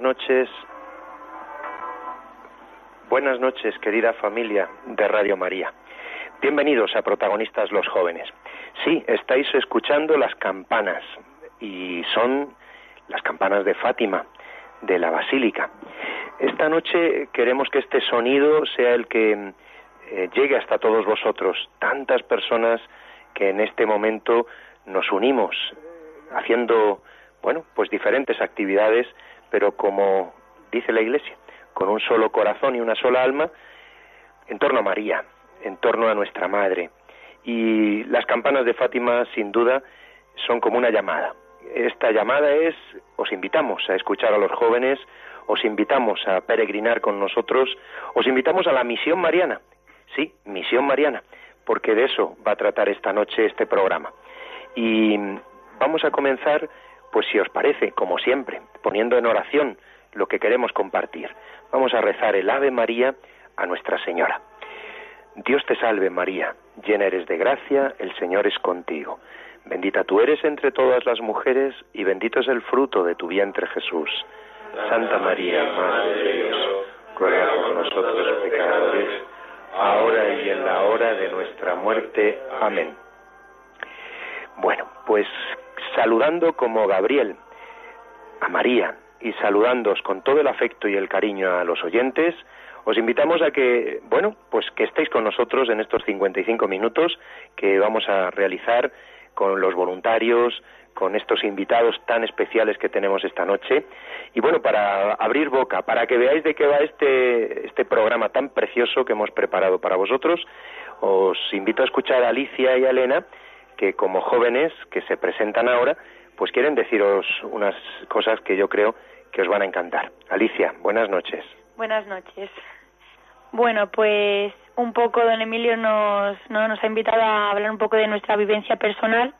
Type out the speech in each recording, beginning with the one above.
Buenas noches. Buenas noches, querida familia de Radio María. Bienvenidos a Protagonistas los Jóvenes. Sí, estáis escuchando las campanas y son las campanas de Fátima, de la Basílica. Esta noche queremos que este sonido sea el que eh, llegue hasta todos vosotros, tantas personas que en este momento nos unimos haciendo bueno, pues diferentes actividades, pero como dice la Iglesia, con un solo corazón y una sola alma, en torno a María, en torno a nuestra Madre. Y las campanas de Fátima, sin duda, son como una llamada. Esta llamada es, os invitamos a escuchar a los jóvenes, os invitamos a peregrinar con nosotros, os invitamos a la misión mariana. Sí, misión mariana, porque de eso va a tratar esta noche este programa. Y vamos a comenzar pues si os parece, como siempre, poniendo en oración lo que queremos compartir, vamos a rezar el Ave María a Nuestra Señora. Dios te salve María, llena eres de gracia, el Señor es contigo. Bendita tú eres entre todas las mujeres y bendito es el fruto de tu vientre Jesús. Santa María, Madre de Dios, ruega por nosotros pecadores, ahora y en la hora de nuestra muerte. Amén. Bueno, pues saludando como Gabriel a María y saludándoos con todo el afecto y el cariño a los oyentes, os invitamos a que, bueno, pues que estéis con nosotros en estos 55 minutos que vamos a realizar con los voluntarios, con estos invitados tan especiales que tenemos esta noche. Y bueno, para abrir boca, para que veáis de qué va este, este programa tan precioso que hemos preparado para vosotros, os invito a escuchar a Alicia y a Elena, que como jóvenes que se presentan ahora, pues quieren deciros unas cosas que yo creo que os van a encantar. Alicia, buenas noches. Buenas noches. Bueno, pues un poco don Emilio nos, ¿no? nos ha invitado a hablar un poco de nuestra vivencia personal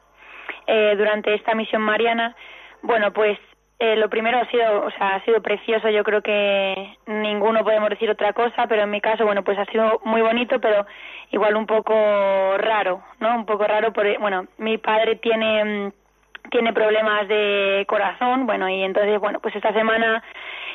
eh, durante esta misión mariana. Bueno, pues eh, lo primero ha sido, o sea, ha sido precioso. Yo creo que ninguno podemos decir otra cosa, pero en mi caso, bueno, pues ha sido muy bonito, pero igual un poco raro, ¿no? Un poco raro porque, bueno, mi padre tiene mm, tiene problemas de corazón, bueno, y entonces, bueno, pues esta semana,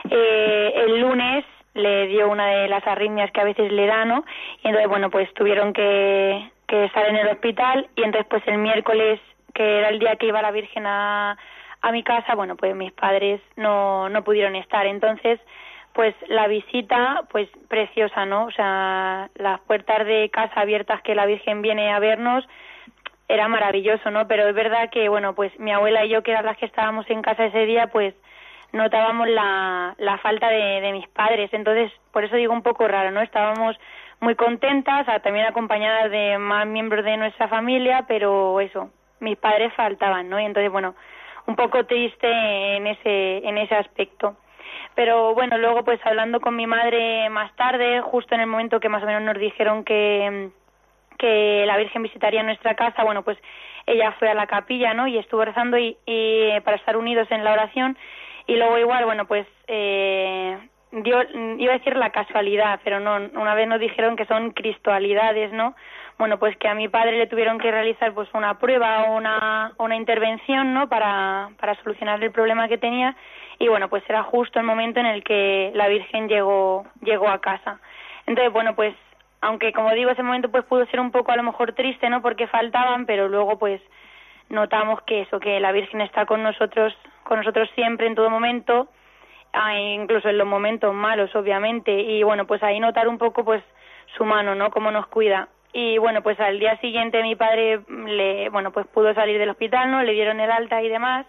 eh, el lunes, le dio una de las arritmias que a veces le da, ¿no? Y entonces, bueno, pues tuvieron que, que estar en el hospital y entonces, pues el miércoles, que era el día que iba la Virgen a, a mi casa, bueno, pues mis padres no, no pudieron estar. Entonces, pues la visita, pues preciosa, ¿no? O sea, las puertas de casa abiertas que la Virgen viene a vernos, era maravilloso, ¿no? Pero es verdad que, bueno, pues mi abuela y yo, que eran las que estábamos en casa ese día, pues notábamos la, la falta de, de mis padres. Entonces, por eso digo un poco raro, ¿no? Estábamos muy contentas, también acompañadas de más miembros de nuestra familia, pero eso, mis padres faltaban, ¿no? Y entonces, bueno, un poco triste en ese, en ese aspecto. Pero bueno, luego pues hablando con mi madre más tarde, justo en el momento que más o menos nos dijeron que, que la Virgen visitaría nuestra casa, bueno, pues ella fue a la capilla, ¿no? Y estuvo rezando y, y para estar unidos en la oración. Y luego igual, bueno, pues eh, dio, iba a decir la casualidad, pero no, una vez nos dijeron que son cristualidades, ¿no? Bueno, pues que a mi padre le tuvieron que realizar pues una prueba o una, una intervención, ¿no? Para, para solucionar el problema que tenía y bueno, pues era justo el momento en el que la Virgen llegó, llegó a casa. Entonces, bueno, pues aunque como digo, ese momento pues pudo ser un poco a lo mejor triste, ¿no? Porque faltaban, pero luego pues notamos que eso, que la Virgen está con nosotros con nosotros siempre, en todo momento, ah, incluso en los momentos malos, obviamente, y bueno, pues ahí notar un poco, pues, su mano, ¿no? Cómo nos cuida. Y bueno, pues al día siguiente mi padre le, bueno, pues pudo salir del hospital, ¿no? Le dieron el alta y demás.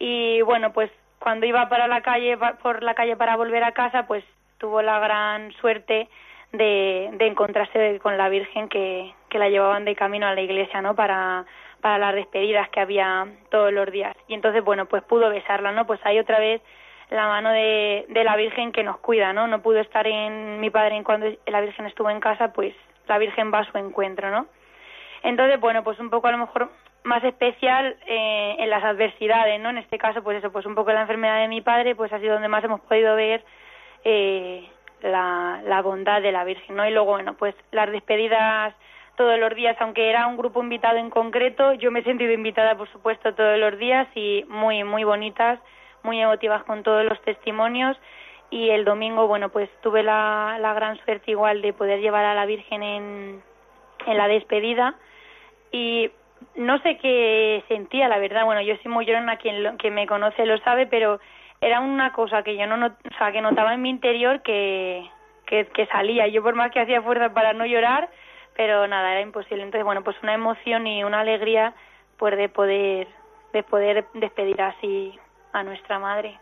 Y bueno, pues cuando iba para la calle, por la calle para volver a casa, pues tuvo la gran suerte de, de encontrarse con la Virgen que, que la llevaban de camino a la iglesia, ¿no? Para, para las despedidas que había todos los días. Y entonces, bueno, pues pudo besarla, ¿no? Pues ahí otra vez la mano de, de la Virgen que nos cuida, ¿no? No pudo estar en mi padre en cuando la Virgen estuvo en casa, pues la Virgen va a su encuentro, ¿no? Entonces, bueno, pues un poco a lo mejor más especial eh, en las adversidades, ¿no? En este caso, pues eso, pues un poco la enfermedad de mi padre, pues ha sido donde más hemos podido ver eh, la, la bondad de la Virgen, ¿no? Y luego, bueno, pues las despedidas todos los días, aunque era un grupo invitado en concreto, yo me he sentido invitada, por supuesto, todos los días y muy, muy bonitas, muy emotivas con todos los testimonios. Y el domingo, bueno, pues tuve la, la gran suerte igual de poder llevar a la Virgen en, en la despedida y no sé qué sentía, la verdad. Bueno, yo soy muy llorona, quien, lo, quien me conoce lo sabe, pero era una cosa que yo no, not, o sea, que notaba en mi interior que, que, que salía. Yo por más que hacía fuerza para no llorar, pero nada, era imposible. Entonces, bueno, pues una emoción y una alegría pues de poder de poder despedir así a nuestra madre.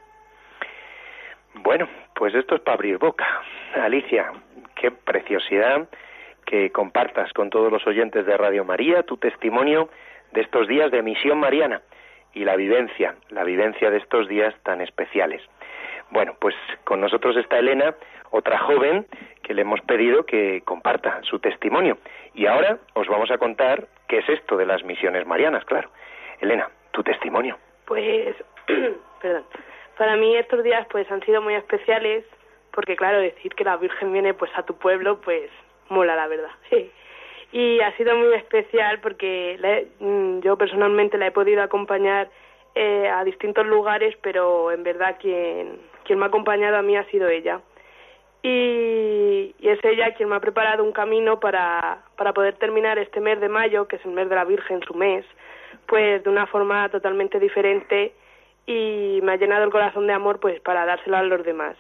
Bueno, pues esto es para abrir boca. Alicia, qué preciosidad que compartas con todos los oyentes de Radio María tu testimonio de estos días de misión mariana y la vivencia, la vivencia de estos días tan especiales. Bueno, pues con nosotros está Elena, otra joven que le hemos pedido que comparta su testimonio. Y ahora os vamos a contar qué es esto de las misiones marianas, claro. Elena, tu testimonio. Pues, perdón, para mí estos días pues han sido muy especiales porque claro, decir que la Virgen viene pues a tu pueblo pues mola la verdad. Y ha sido muy especial porque la mm, yo personalmente la he podido acompañar eh, a distintos lugares, pero en verdad quien, quien me ha acompañado a mí ha sido ella. Y, y, es ella quien me ha preparado un camino para, para poder terminar este mes de mayo, que es el mes de la Virgen, su mes, pues de una forma totalmente diferente y me ha llenado el corazón de amor pues para dárselo a los demás.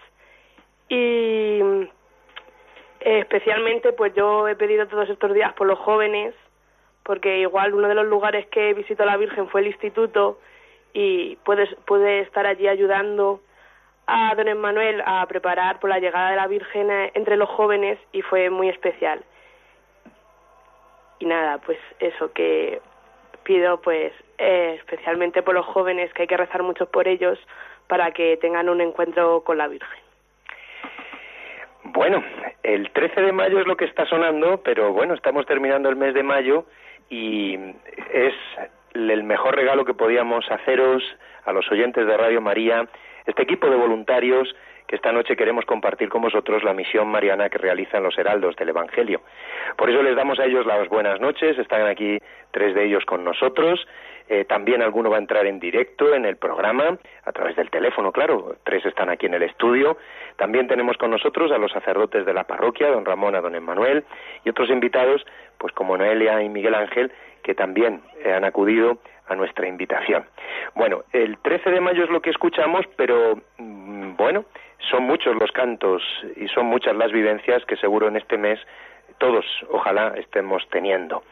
Y especialmente pues yo he pedido todos estos días por los jóvenes porque igual uno de los lugares que visitó la Virgen fue el instituto y puede, puede estar allí ayudando a don Emmanuel a preparar por la llegada de la Virgen entre los jóvenes y fue muy especial. Y nada, pues eso que pido pues eh, especialmente por los jóvenes que hay que rezar mucho por ellos para que tengan un encuentro con la Virgen. Bueno, el 13 de mayo es lo que está sonando, pero bueno, estamos terminando el mes de mayo y es el mejor regalo que podíamos haceros a los oyentes de Radio María, este equipo de voluntarios que esta noche queremos compartir con vosotros la misión mariana que realizan los heraldos del Evangelio. Por eso les damos a ellos las buenas noches, están aquí tres de ellos con nosotros, eh, también alguno va a entrar en directo en el programa, a través del teléfono, claro, tres están aquí en el estudio. También tenemos con nosotros a los sacerdotes de la parroquia, don Ramón, a don Emmanuel, y otros invitados, pues como Noelia y Miguel Ángel, que también han acudido a nuestra invitación. Bueno, el 13 de mayo es lo que escuchamos, pero mm, bueno, son muchos los cantos y son muchas las vivencias que seguro en este mes todos, ojalá, estemos teniendo.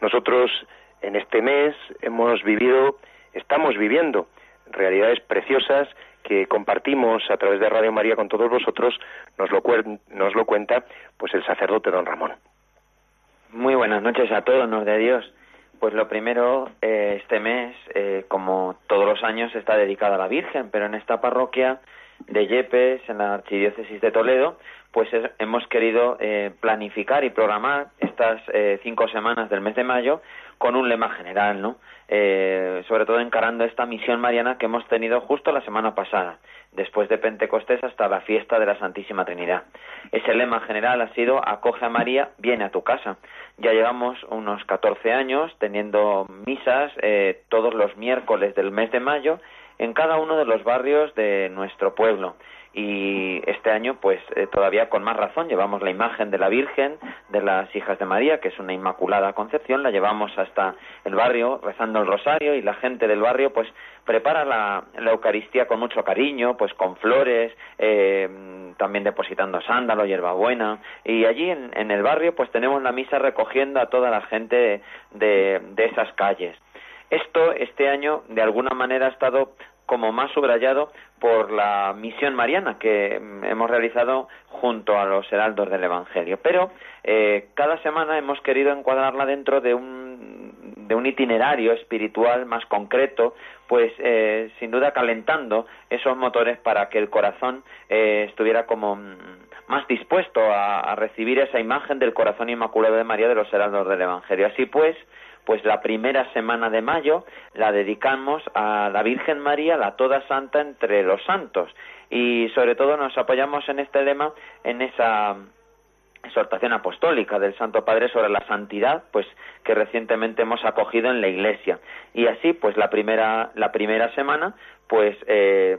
Nosotros en este mes hemos vivido, estamos viviendo realidades preciosas que compartimos a través de Radio María con todos vosotros, nos lo, nos lo cuenta pues el sacerdote don Ramón. Muy buenas noches a todos, nos de Dios. Pues lo primero, eh, este mes, eh, como todos los años, está dedicado a la Virgen, pero en esta parroquia de Yepes, en la Archidiócesis de Toledo, pues es, hemos querido eh, planificar y programar estas eh, cinco semanas del mes de mayo con un lema general, ¿no? Eh, sobre todo encarando esta misión mariana que hemos tenido justo la semana pasada, después de Pentecostés hasta la fiesta de la Santísima Trinidad. Ese lema general ha sido acoge a María, viene a tu casa. Ya llevamos unos 14 años teniendo misas eh, todos los miércoles del mes de mayo en cada uno de los barrios de nuestro pueblo. Y este año pues eh, todavía con más razón llevamos la imagen de la Virgen de las hijas de María que es una inmaculada concepción la llevamos hasta el barrio rezando el rosario y la gente del barrio pues prepara la, Eucaristía con mucho cariño pues con flores eh, también depositando sándalo hierbabuena. Y allí en, el barrio pues tenemos la misa recogiendo a toda la gente de, de esas calles. Esto este año de alguna manera ha estado como más subrayado por la misión mariana que hemos realizado junto a los heraldos del Evangelio. Pero eh, cada semana hemos querido encuadrarla dentro de un, de un itinerario espiritual más concreto, pues eh, sin duda calentando esos motores para que el corazón eh, estuviera como mm, más dispuesto a, a recibir esa imagen del corazón inmaculado de María de los heraldos del Evangelio. Así pues, pues la primera semana de mayo la dedicamos a la Virgen María, la Toda Santa entre los santos. Y sobre todo nos apoyamos en este lema, en esa exhortación apostólica del Santo Padre sobre la santidad, pues que recientemente hemos acogido en la Iglesia. Y así, pues la primera, la primera semana, pues eh,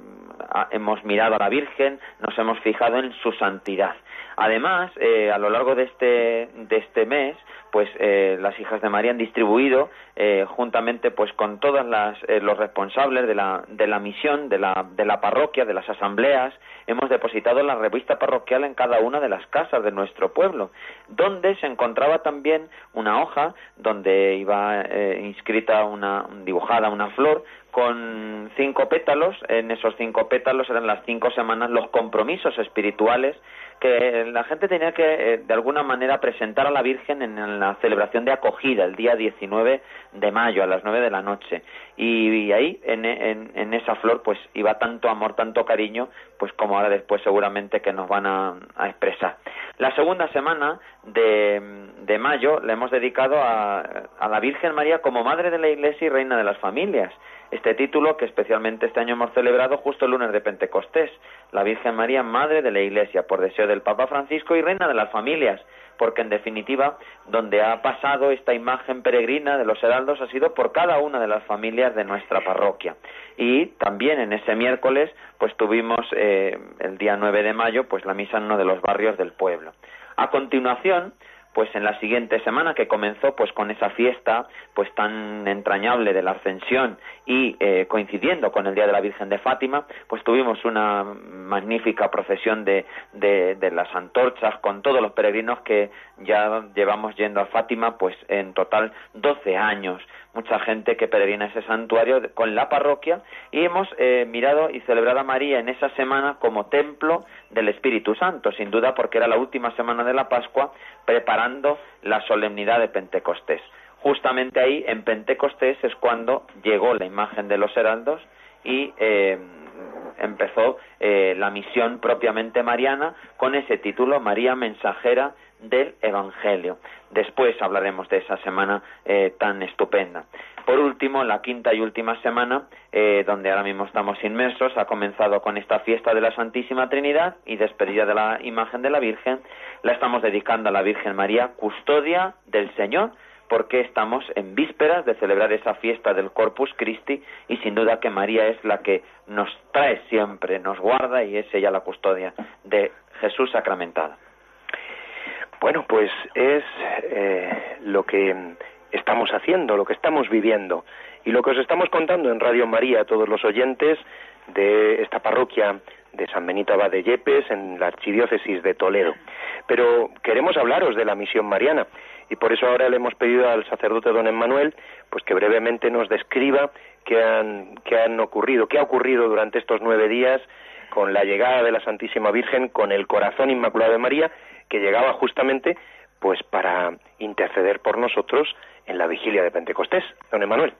hemos mirado a la Virgen, nos hemos fijado en su santidad. Además, eh, a lo largo de este, de este mes, pues eh, las hijas de María han distribuido eh, juntamente pues con todos eh, los responsables de la, de la misión de la, de la parroquia de las asambleas hemos depositado la revista parroquial en cada una de las casas de nuestro pueblo donde se encontraba también una hoja donde iba inscrita una dibujada una flor con cinco pétalos en esos cinco pétalos eran las cinco semanas los compromisos espirituales que la gente tenía que, eh, de alguna manera, presentar a la Virgen en, la celebración de acogida, el día 19 de mayo, a las 9 de la noche. Y, ahí, en, esa flor, pues iba tanto amor, tanto cariño, pues como ahora después seguramente que nos van a, expresar. La segunda semana de, de mayo le hemos dedicado a, a la Virgen María como Madre de la Iglesia y Reina de las Familias este título que especialmente este año hemos celebrado justo el lunes de Pentecostés, la Virgen María, Madre de la Iglesia, por deseo del Papa Francisco y Reina de las Familias, porque en definitiva donde ha pasado esta imagen peregrina de los heraldos ha sido por cada una de las familias de nuestra parroquia. Y también en ese miércoles pues tuvimos eh, el día 9 de mayo pues la misa en uno de los barrios del pueblo. A continuación, pues en la siguiente semana que comenzó pues con esa fiesta pues tan entrañable de la ascensión y eh, coincidiendo con el día de la Virgen de Fátima pues tuvimos una magnífica procesión de, de, las antorchas con todos los peregrinos que ya llevamos yendo a Fátima pues en total 12 años. Mucha gente que peregrina ese santuario con la parroquia y hemos eh, mirado y celebrado a María en esa semana como templo del Espíritu Santo, sin duda porque era la última semana de la Pascua la solemnidad de Pentecostés. Justamente ahí, en Pentecostés, es cuando llegó la imagen de los heraldos y eh, empezó eh, la misión propiamente mariana con ese título, María Mensajera del Evangelio. Después hablaremos de esa semana eh, tan estupenda. Por último, la quinta y última semana, eh, donde ahora mismo estamos inmersos, ha comenzado con esta fiesta de la Santísima Trinidad y despedida de la imagen de la Virgen. La estamos dedicando a la Virgen María, custodia del Señor, porque estamos en vísperas de celebrar esa fiesta del Corpus Christi y sin duda que María es la que nos trae siempre, nos guarda y es ella la custodia de Jesús sacramentado. Bueno, pues es eh, lo que estamos haciendo, lo que estamos viviendo y lo que os estamos contando en Radio María a todos los oyentes de esta parroquia de San Benito Abad de Yepes en la archidiócesis de Toledo. Pero queremos hablaros de la misión mariana y por eso ahora le hemos pedido al sacerdote don Emmanuel pues que brevemente nos describa qué han, qué han ocurrido, qué ha ocurrido durante estos nueve días con la llegada de la Santísima Virgen, con el corazón inmaculado de María que llegaba justamente pues para interceder por nosotros en la vigilia de Pentecostés. Don Emanuel.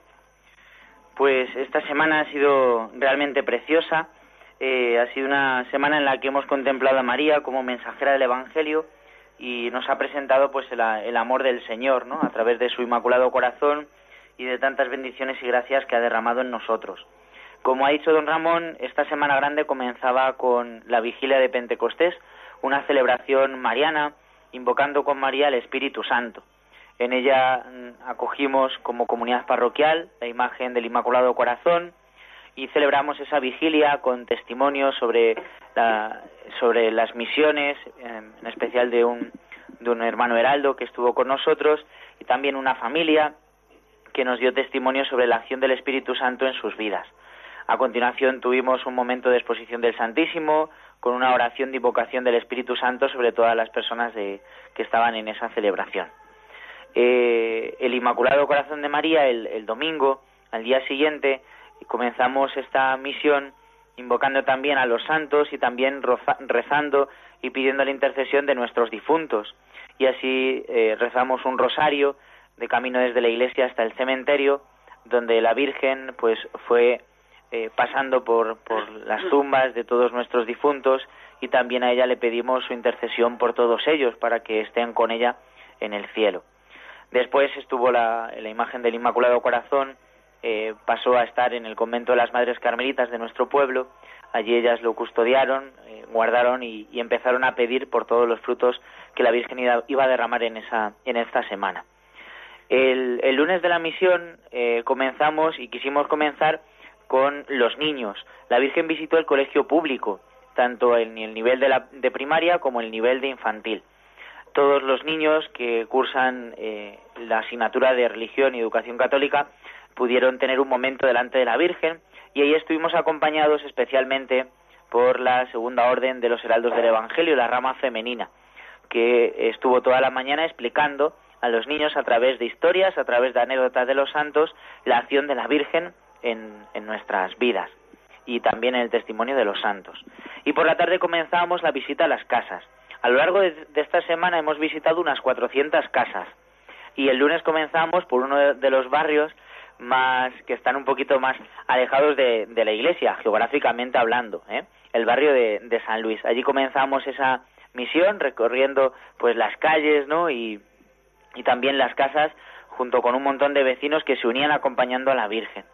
Pues esta semana ha sido realmente preciosa. Eh, ha sido una semana en la que hemos contemplado a María como mensajera del Evangelio y nos ha presentado pues el, el amor del Señor, ¿no? A través de su inmaculado corazón y de tantas bendiciones y gracias que ha derramado en nosotros. Como ha dicho don Ramón, esta semana grande comenzaba con la vigilia de Pentecostés, una celebración mariana invocando con María el Espíritu Santo. En ella mm, acogimos como comunidad parroquial la imagen del Inmaculado Corazón y celebramos esa vigilia con testimonios sobre, sobre las misiones, en especial de un, de un hermano Heraldo que estuvo con nosotros y también una familia que nos dio testimonio sobre la acción del Espíritu Santo en sus vidas. A continuación tuvimos un momento de exposición del Santísimo con una oración de invocación del Espíritu Santo sobre todas las personas que estaban en esa celebración. Eh, el Inmaculado Corazón de María, el, domingo, al día siguiente, comenzamos esta misión invocando también a los santos y también rezando y pidiendo la intercesión de nuestros difuntos. Y así eh, rezamos un rosario de camino desde la iglesia hasta el cementerio, donde la Virgen pues fue eh, pasando por, por las tumbas de todos nuestros difuntos y también a ella le pedimos su intercesión por todos ellos para que estén con ella en el cielo. Después estuvo la, la imagen del Inmaculado Corazón, eh, pasó a estar en el convento de las Madres Carmelitas de nuestro pueblo. Allí ellas lo custodiaron, eh, guardaron y, empezaron a pedir por todos los frutos que la Virgen iba a derramar en, esa, en esta semana. El, lunes de la misión eh, comenzamos y quisimos comenzar con los niños. La Virgen visitó el colegio público, tanto en el nivel de, la, de primaria como en el nivel de infantil todos los niños que cursan eh, la asignatura de religión y educación católica pudieron tener un momento delante de la Virgen y ahí estuvimos acompañados especialmente por la segunda orden de los heraldos del Evangelio, la rama femenina, que estuvo toda la mañana explicando a los niños a través de historias, a través de anécdotas de los santos, la acción de la Virgen en, en nuestras vidas y también en el testimonio de los santos. Y por la tarde comenzamos la visita a las casas a lo largo de, esta semana hemos visitado unas 400 casas y el lunes comenzamos por uno de, los barrios más que están un poquito más alejados de, la iglesia, geográficamente hablando, ¿eh? el barrio de, San Luis. Allí comenzamos esa misión recorriendo pues las calles, ¿no? Y, también las casas junto con un montón de vecinos que se unían acompañando a la Virgen.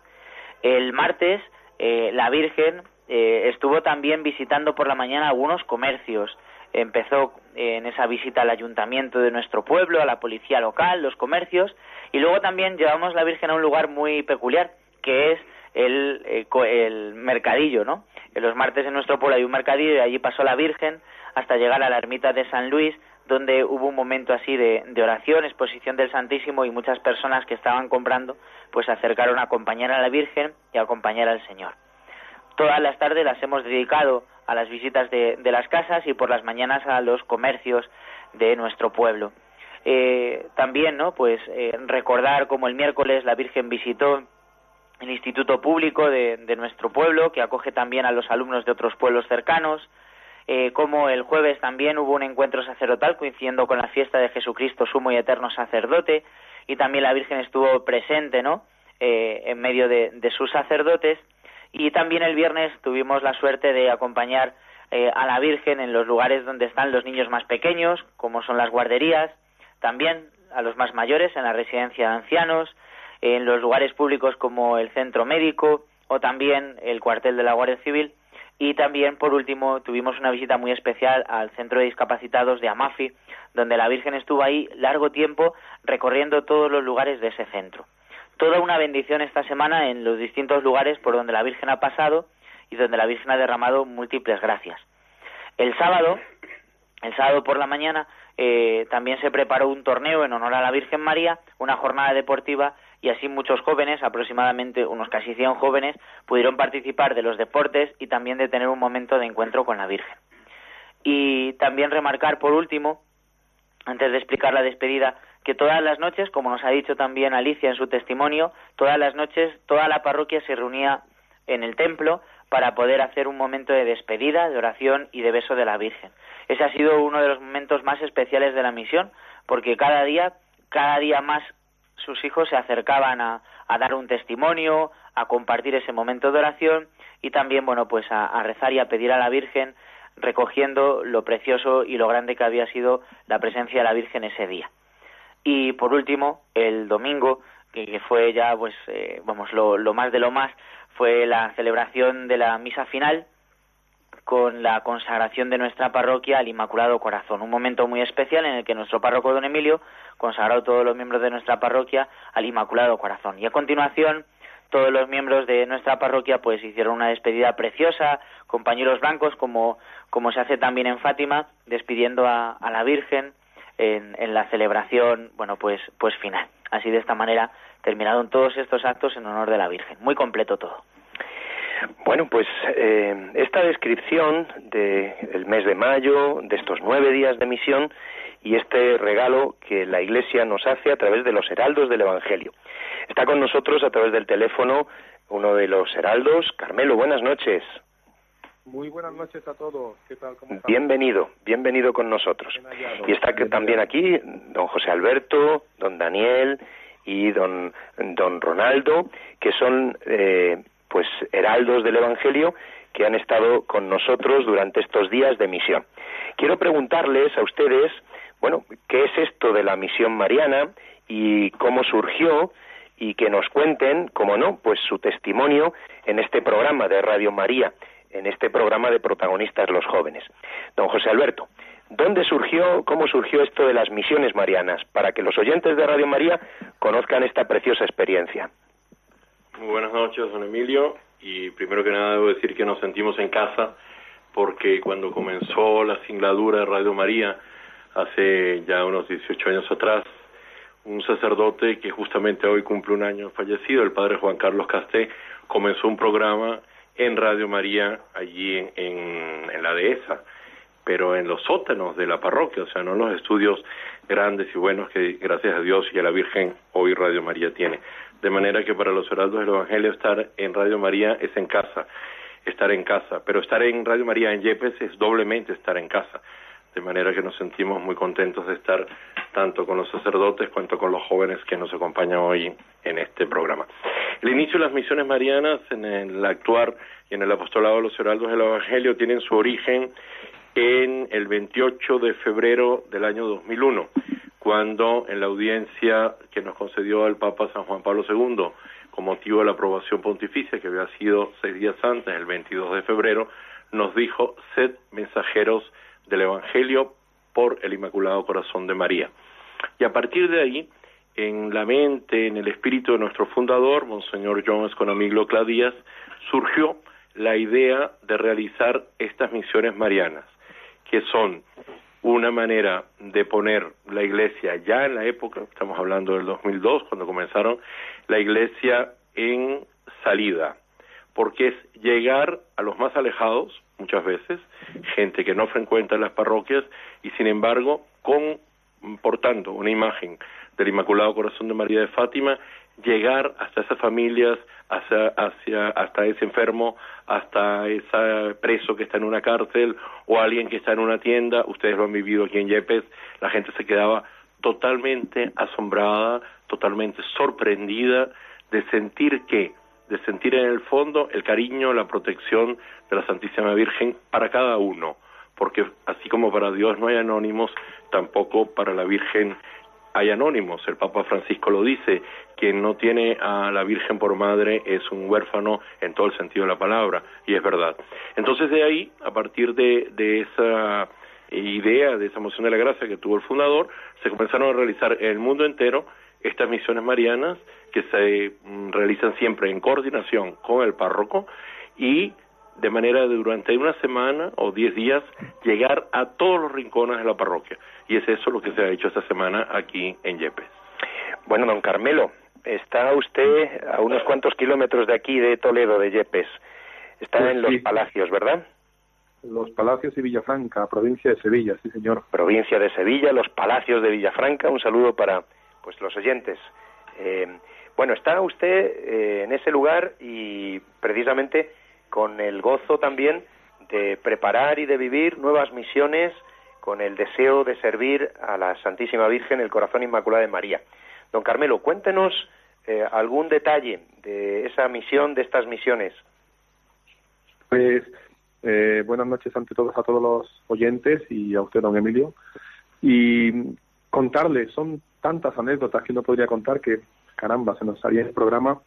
El martes eh, la Virgen eh, estuvo también visitando por la mañana algunos comercios empezó en esa visita al ayuntamiento de nuestro pueblo, a la policía local, los comercios, y luego también llevamos la Virgen a un lugar muy peculiar, que es el, eh, el mercadillo, ¿no? Los martes en nuestro pueblo hay un mercadillo y allí pasó la Virgen hasta llegar a la ermita de San Luis, donde hubo un momento así de, oración, exposición del Santísimo y muchas personas que estaban comprando, pues se acercaron a acompañar a la Virgen y a acompañar al Señor. Todas las tardes las hemos dedicado a las visitas de, las casas y por las mañanas a los comercios de nuestro pueblo. Eh, también, ¿no? Pues eh, recordar como el miércoles la Virgen visitó el Instituto Público de, nuestro pueblo, que acoge también a los alumnos de otros pueblos cercanos, eh, como el jueves también hubo un encuentro sacerdotal coincidiendo con la fiesta de Jesucristo, sumo y eterno sacerdote, y también la Virgen estuvo presente, ¿no? en medio de sus sacerdotes y también el viernes tuvimos la suerte de acompañar eh, a la Virgen en los lugares donde están los niños más pequeños, como son las guarderías, también a los más mayores en la residencia de ancianos, en los lugares públicos como el centro médico o también el cuartel de la Guardia Civil. Y también, por último, tuvimos una visita muy especial al centro de discapacitados de Amafi, donde la Virgen estuvo ahí largo tiempo recorriendo todos los lugares de ese centro toda una bendición esta semana en los distintos lugares por donde la Virgen ha pasado y donde la Virgen ha derramado múltiples gracias. El sábado, el sábado por la mañana, eh, también se preparó un torneo en honor a la Virgen María, una jornada deportiva y así muchos jóvenes, aproximadamente unos casi 100 jóvenes, pudieron participar de los deportes y también de tener un momento de encuentro con la Virgen. Y también remarcar, por último, antes de explicar la despedida, que todas las noches, como nos ha dicho también Alicia en su testimonio, todas las noches toda la parroquia se reunía en el templo para poder hacer un momento de despedida, de oración y de beso de la Virgen. Ese ha sido uno de los momentos más especiales de la misión, porque cada día, cada día más sus hijos se acercaban a, dar un testimonio, a compartir ese momento de oración y también, bueno, pues a rezar y a pedir a la Virgen recogiendo lo precioso y lo grande que había sido la presencia de la Virgen ese día. Y por último, el domingo, que, fue ya, pues, eh, vamos, lo más de lo más, fue la celebración de la misa final con la consagración de nuestra parroquia al Inmaculado Corazón, un momento muy especial en el que nuestro párroco don Emilio consagró a todos los miembros de nuestra parroquia al Inmaculado Corazón. Y a continuación todos los miembros de nuestra parroquia pues hicieron una despedida preciosa con pañuelos blancos como, como se hace también en Fátima, despidiendo a, a la Virgen en, en, la celebración, bueno, pues, pues final. Así de esta manera terminaron todos estos actos en honor de la Virgen. Muy completo todo. Bueno, pues eh, esta descripción del mes de mayo, de estos nueve días de misión y este regalo que la Iglesia nos hace a través de los heraldos del Evangelio. Está con nosotros a través del teléfono uno de los heraldos. Carmelo, buenas noches. Muy buenas noches a todos. ¿Qué tal? ¿Cómo bienvenido, bienvenido con nosotros. Y está que también aquí don José Alberto, don Daniel y don, don Ronaldo, que son eh, pues heraldos del Evangelio que han estado con nosotros durante estos días de misión. Quiero preguntarles a ustedes, bueno, ¿qué es esto de la misión mariana y cómo surgió? y que nos cuenten, como no, pues su testimonio en este programa de Radio María, en este programa de protagonistas los jóvenes. Don José Alberto, ¿dónde surgió, cómo surgió esto de las misiones marianas? Para que los oyentes de Radio María conozcan esta preciosa experiencia. Muy buenas noches, don Emilio. Y primero que nada debo decir que nos sentimos en casa porque cuando comenzó la singladura de Radio María, hace ya unos 18 años atrás, un sacerdote que justamente hoy cumple un año fallecido, el padre Juan Carlos Casté, comenzó un programa en Radio María allí en, en, la dehesa, pero en los sótanos de la parroquia, o sea, no en los estudios grandes y buenos que gracias a Dios y a la Virgen hoy Radio María tiene. De manera que para los heraldos del Evangelio estar en Radio María es en casa, estar en casa, pero estar en Radio María en Yepes es doblemente estar en casa. De manera que nos sentimos muy contentos de estar tanto con los sacerdotes cuanto con los jóvenes que nos acompañan hoy en este programa. El inicio de las misiones marianas en el actuar y en el apostolado de los heraldos del Evangelio tienen su origen en el 28 de febrero del año 2001, cuando en la audiencia que nos concedió el Papa San Juan Pablo II con motivo de la aprobación pontificia que había sido seis días antes, el 22 de febrero, nos dijo, sed mensajeros del Evangelio por el Inmaculado Corazón de María. Y a partir de ahí, en la mente, en el espíritu de nuestro fundador, Monseñor John Esconamiglo Cladías, surgió la idea de realizar estas misiones marianas, que son una manera de poner la iglesia ya en la época, estamos hablando del 2002, cuando comenzaron, la iglesia en salida, porque es llegar a los más alejados, muchas veces, gente que no frecuenta las parroquias y sin embargo, con, por tanto, una imagen del Inmaculado Corazón de María de Fátima, llegar hasta esas familias, hacia, hacia, hasta ese enfermo, hasta ese preso que está en una cárcel o alguien que está en una tienda, ustedes lo han vivido aquí en Yepes, la gente se quedaba totalmente asombrada, totalmente sorprendida de sentir que de sentir en el fondo el cariño, la protección de la Santísima Virgen para cada uno, porque así como para Dios no hay anónimos, tampoco para la Virgen hay anónimos. El Papa Francisco lo dice, quien no tiene a la Virgen por madre es un huérfano en todo el sentido de la palabra, y es verdad. Entonces de ahí, a partir de, de esa idea, de esa moción de la gracia que tuvo el fundador, se comenzaron a realizar en el mundo entero estas misiones marianas que se mm, realizan siempre en coordinación con el párroco y de manera de durante una semana o diez días llegar a todos los rincones de la parroquia. Y es eso lo que se ha hecho esta semana aquí en Yepes. Bueno, don Carmelo, está usted a unos cuantos kilómetros de aquí, de Toledo, de Yepes. Está Pues en Los sí. Palacios, ¿verdad? Los Palacios y Villafranca, provincia de Sevilla, sí señor. Provincia de Sevilla, Los Palacios de Villafranca. Un saludo para pues los oyentes. Eh, bueno, está usted eh, en ese lugar y precisamente con el gozo también de preparar y de vivir nuevas misiones con el deseo de servir a la Santísima Virgen, el Corazón Inmaculado de María. Don Carmelo, cuéntenos eh, algún detalle de esa misión, de estas misiones. Pues eh, buenas noches ante todos a todos los oyentes y a usted, don Emilio. Y contarles, son tantas anécdotas que no podría contar que, caramba, se nos haría el programa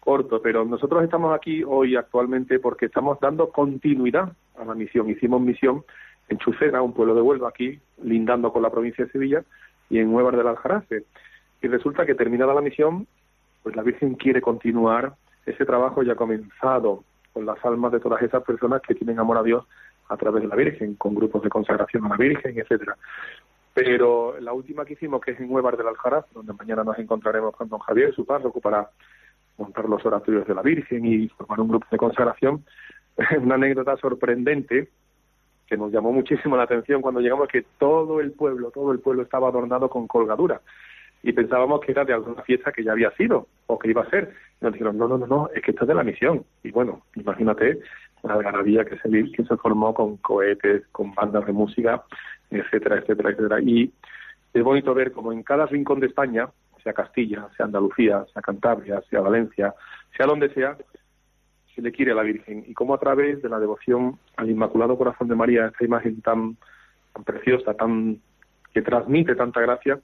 corto, pero nosotros estamos aquí hoy actualmente porque estamos dando continuidad a la misión. Hicimos misión en Chucena, un pueblo de Huelva aquí, lindando con la provincia de Sevilla, y en Huevar del Aljarafe. Y resulta que terminada la misión, pues la Virgen quiere continuar ese trabajo ya comenzado con las almas de todas esas personas que tienen amor a Dios a través de la Virgen, con grupos de consagración a la Virgen, etcétera. Pero la última que hicimos, que es en Huevar del Aljaraz, donde mañana nos encontraremos con don Javier, su párroco, para montar los oratorios de la Virgen y formar un grupo de consagración, una anécdota sorprendente que nos llamó muchísimo la atención cuando llegamos, que todo el pueblo, todo el pueblo estaba adornado con colgadura. Y pensábamos que era de alguna fiesta que ya había sido o que iba a ser. Y nos dijeron, no, no, no, no, es que esto es de la misión. Y bueno, imagínate la algarabía que se, que se formó con cohetes, con bandas de música, etcétera, etcétera, etcétera. Y es bonito ver como en cada rincón de España, sea Castilla, sea Andalucía, sea Cantabria, sea Valencia, sea donde sea, se le quiere a la Virgen y cómo a través de la devoción al Inmaculado Corazón de María, esa imagen tan, tan preciosa, tan que transmite tanta gracia,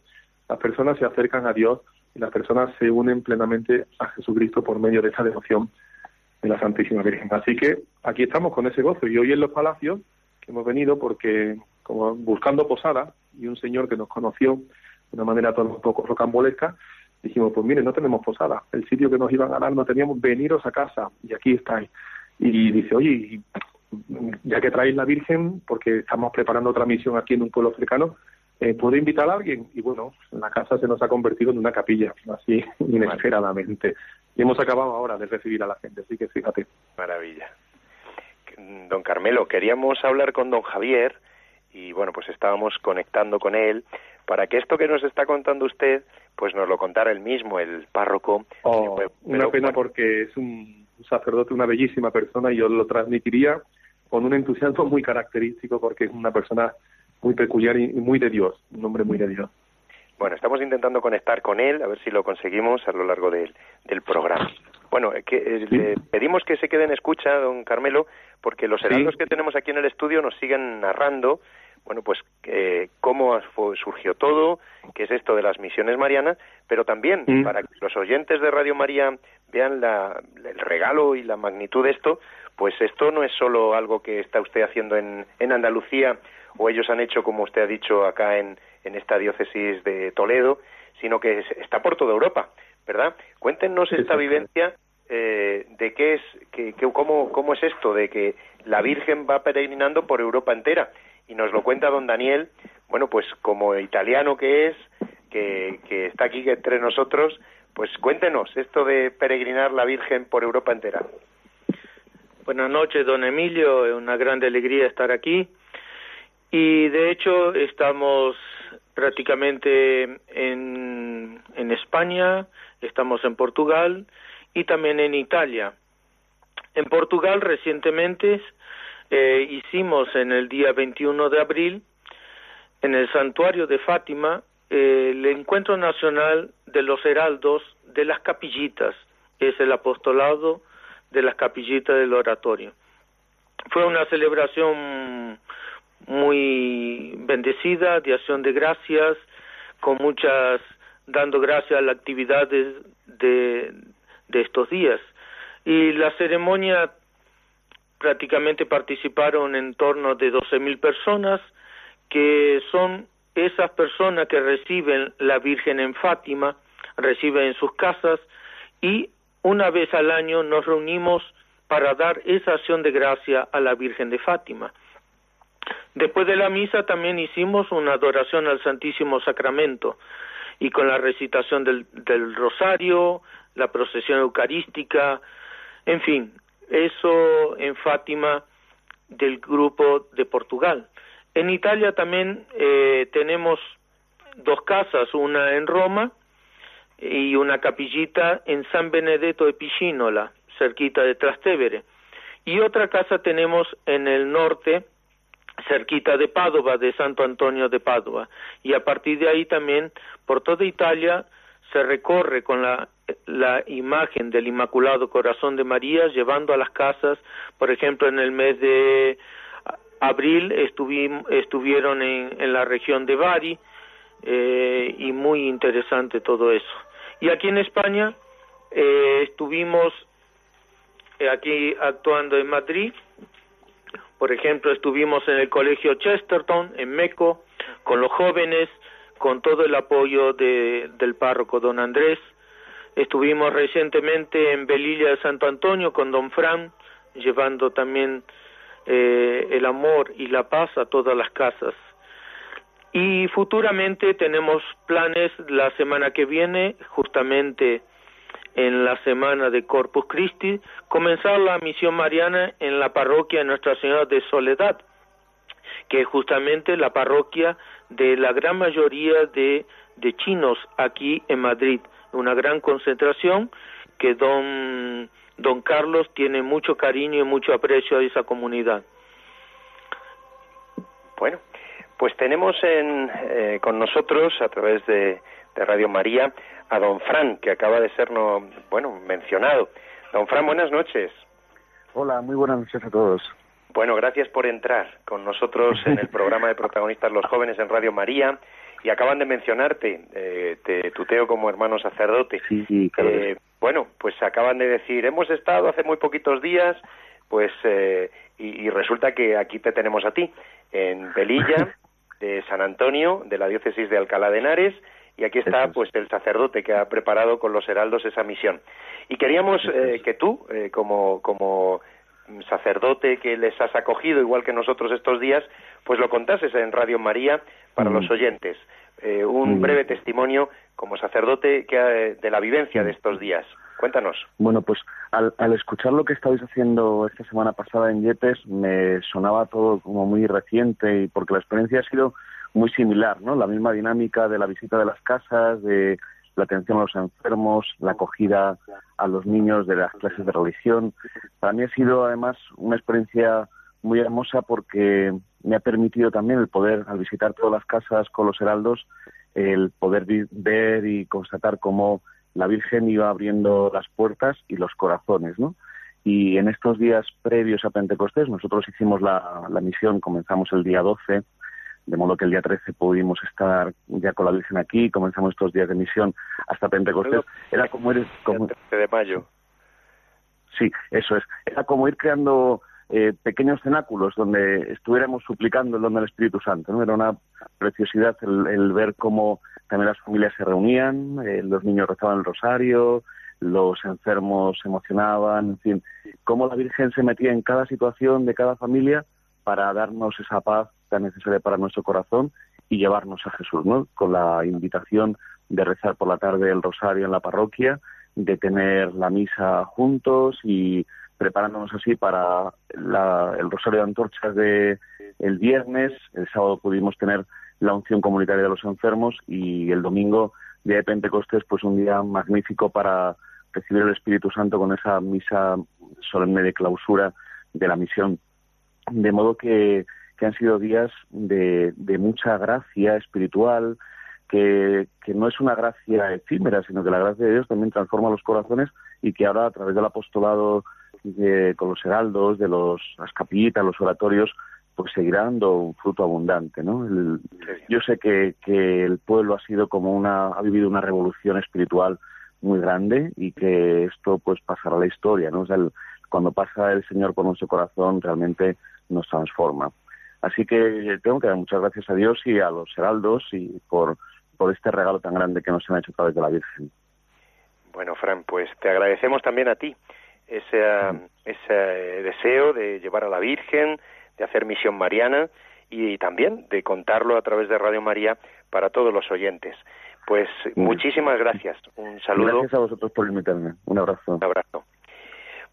las personas se acercan a Dios y las personas se unen plenamente a Jesucristo por medio de esa devoción de la Santísima Virgen. Así que aquí estamos con ese gozo y hoy en los palacios que hemos venido porque como buscando posada y un señor que nos conoció de una manera todo un poco rocambolesca dijimos, pues mire, no tenemos posada, el sitio que nos iban a dar no teníamos, veniros a casa, y aquí estáis. Y dice, oye, ya que traéis la Virgen, porque estamos preparando otra misión aquí en un pueblo africano, eh, ¿puedo invitar a alguien? Y bueno, la casa se nos ha convertido en una capilla, así inesperadamente. Y hemos acabado ahora de recibir a la gente, así que fíjate. Maravilla. Don Carmelo, queríamos hablar con don Javier y bueno, pues estábamos conectando con él para que esto que nos está contando usted, pues nos lo contara él mismo, el párroco. Oh, una pena porque es un sacerdote, una bellísima persona y yo lo transmitiría con un entusiasmo muy característico porque es una persona muy peculiar y muy de Dios, un hombre muy de Dios. Bueno, estamos intentando conectar con él, a ver si lo conseguimos a lo largo del, del programa. Bueno, que, eh, le pedimos que se quede en escucha, don Carmelo, porque los hermanos que tenemos aquí en el estudio nos siguen narrando bueno, pues eh, cómo surgió todo, qué es esto de las misiones marianas, pero también Mm. para que los oyentes de Radio María vean la, el regalo y la magnitud de esto, pues esto no es solo algo que está usted haciendo en, en Andalucía o ellos han hecho, como usted ha dicho, acá en, en esta diócesis de Toledo, sino que es- está por toda Europa, ¿verdad? Cuéntenos esta vivencia eh, de qué es, que, que- cómo, cómo es esto de que la Virgen va peregrinando por Europa entera y nos lo cuenta don Daniel, bueno, pues como italiano que es, que, está aquí entre nosotros, pues cuéntenos esto de peregrinar la Virgen por Europa entera. Buenas noches, don Emilio. Es una gran alegría estar aquí. Y de hecho estamos prácticamente en, en España, estamos en Portugal y también en Italia. En Portugal recientemente hicimos en el día 21 de abril en el santuario de Fátima el encuentro nacional de los heraldos de las capillitas, es el apostolado de las capillitas del oratorio. Fue una celebración muy bendecida, de acción de gracias, con muchas, dando gracias a la actividad de, de, de estos días. Y la ceremonia prácticamente participaron en torno de 12.000 personas, que son esas personas que reciben la Virgen en Fátima, reciben en sus casas y una vez al año nos reunimos para dar esa acción de gracia a la Virgen de Fátima. Después de la misa también hicimos una adoración al Santísimo Sacramento y con la recitación del, del rosario, la procesión eucarística, en fin, eso en Fátima del grupo de Portugal. En Italia también eh, tenemos dos casas, una en Roma y una capillita en San Benedetto de Piscinola, cerquita de Trastevere. Y otra casa tenemos en el norte, cerquita de Padova, de Santo Antonio de Padova. Y a partir de ahí también, por toda Italia, se recorre con la, imagen del Inmaculado Corazón de María, llevando a las casas, por ejemplo, en el mes de abril estuvim, estuvieron en, en, la región de Bari, eh, y muy interesante todo eso. Y aquí en España eh, estuvimos eh, aquí actuando en Madrid, por ejemplo, estuvimos en el colegio Chesterton, en Meco, con los jóvenes, con todo el apoyo de, del párroco don Andrés. Estuvimos recientemente en Belilla de Santo Antonio con Don Fran, llevando también eh, el amor y la paz a todas las casas. Y futuramente tenemos planes la semana que viene, justamente en la semana de Corpus Christi, comenzar la misión mariana en la parroquia de Nuestra Señora de Soledad, que es justamente la parroquia de la gran mayoría de, de chinos aquí en Madrid, una gran concentración que don, don Carlos tiene mucho cariño y mucho aprecio a esa comunidad. Bueno, pues tenemos en, eh, con nosotros, a través de, de, Radio María, a don Fran, que acaba de ser, no, bueno, mencionado. Don Fran, buenas noches. Hola, muy buenas noches a todos. Bueno, gracias por entrar con nosotros en el programa de protagonistas los jóvenes en Radio María. Y acaban de mencionarte, eh, te tuteo como hermano sacerdote. Sí, sí, claro. Eh, bueno, pues acaban de decir, hemos estado hace muy poquitos días, pues, eh, y, y resulta que aquí te tenemos a ti, en Velilla, de San Antonio, de la diócesis de Alcalá de Henares, y aquí está pues el sacerdote que ha preparado con los heraldos esa misión. Y queríamos eh, que tú, eh, como, como sacerdote que les has acogido, igual que nosotros estos días, pues lo contases en Radio María para Mm. los oyentes. Eh, un Mm. breve testimonio como sacerdote que, eh, de la vivencia de estos días. Cuéntanos. Bueno, pues al, al escuchar lo que estabais haciendo esta semana pasada en Yepes, me sonaba todo como muy reciente y porque la experiencia ha sido muy similar, ¿no? La misma dinámica de la visita de las casas, de la atención a los enfermos, la acogida a los niños de las clases de religión. Para mí ha sido además una experiencia muy hermosa porque me ha permitido también el poder, al visitar todas las casas con los heraldos, el poder ver y constatar cómo la Virgen iba abriendo las puertas y los corazones, ¿no? Y en estos días previos a Pentecostés, nosotros hicimos la, la misión, comenzamos el día 12, de modo que el día 13 pudimos estar ya con la Virgen aquí, comenzamos estos días de misión hasta Pentecostés. Era como ir, como, 13 de mayo. Sí, eso es. Era como ir creando eh, pequeños cenáculos donde estuviéramos suplicando el don del Espíritu Santo. ¿no? Era una preciosidad el, el ver cómo también las familias se reunían, eh, los niños rezaban el rosario, los enfermos se emocionaban, en fin, cómo la Virgen se metía en cada situación de cada familia para darnos esa paz tan necesaria para nuestro corazón y llevarnos a Jesús, ¿no? Con la invitación de rezar por la tarde el rosario en la parroquia, de tener la misa juntos y preparándonos así para la- el rosario de antorchas de el viernes, el sábado pudimos tener la unción comunitaria de los enfermos y el domingo, día de Pentecostés, pues un día magnífico para recibir el Espíritu Santo con esa misa solemne de clausura de la misión. De modo que, que han sido días de, mucha gracia espiritual, que, no es una gracia efímera, sino que la gracia de Dios también transforma los corazones y que ahora a través del apostolado de- con los heraldos, de los, las capillitas, los oratorios, pues seguirá dando un fruto abundante, ¿no? El- yo sé que, que el pueblo ha sido como una, ha vivido una revolución espiritual muy grande y que esto pues pasará a la historia, ¿no? O sea, cuando pasa el Señor por nuestro corazón realmente nos transforma. Así que tengo que dar muchas gracias a Dios y a los heraldos y por, por este regalo tan grande que nos han hecho a través de la Virgen. Bueno, Fran, pues te agradecemos también a ti ese, ese deseo de llevar a la Virgen, de hacer misión mariana y también de contarlo a través de Radio María para todos los oyentes. Pues muchísimas gracias. Un saludo. Gracias a vosotros por invitarme. Un abrazo. Un abrazo.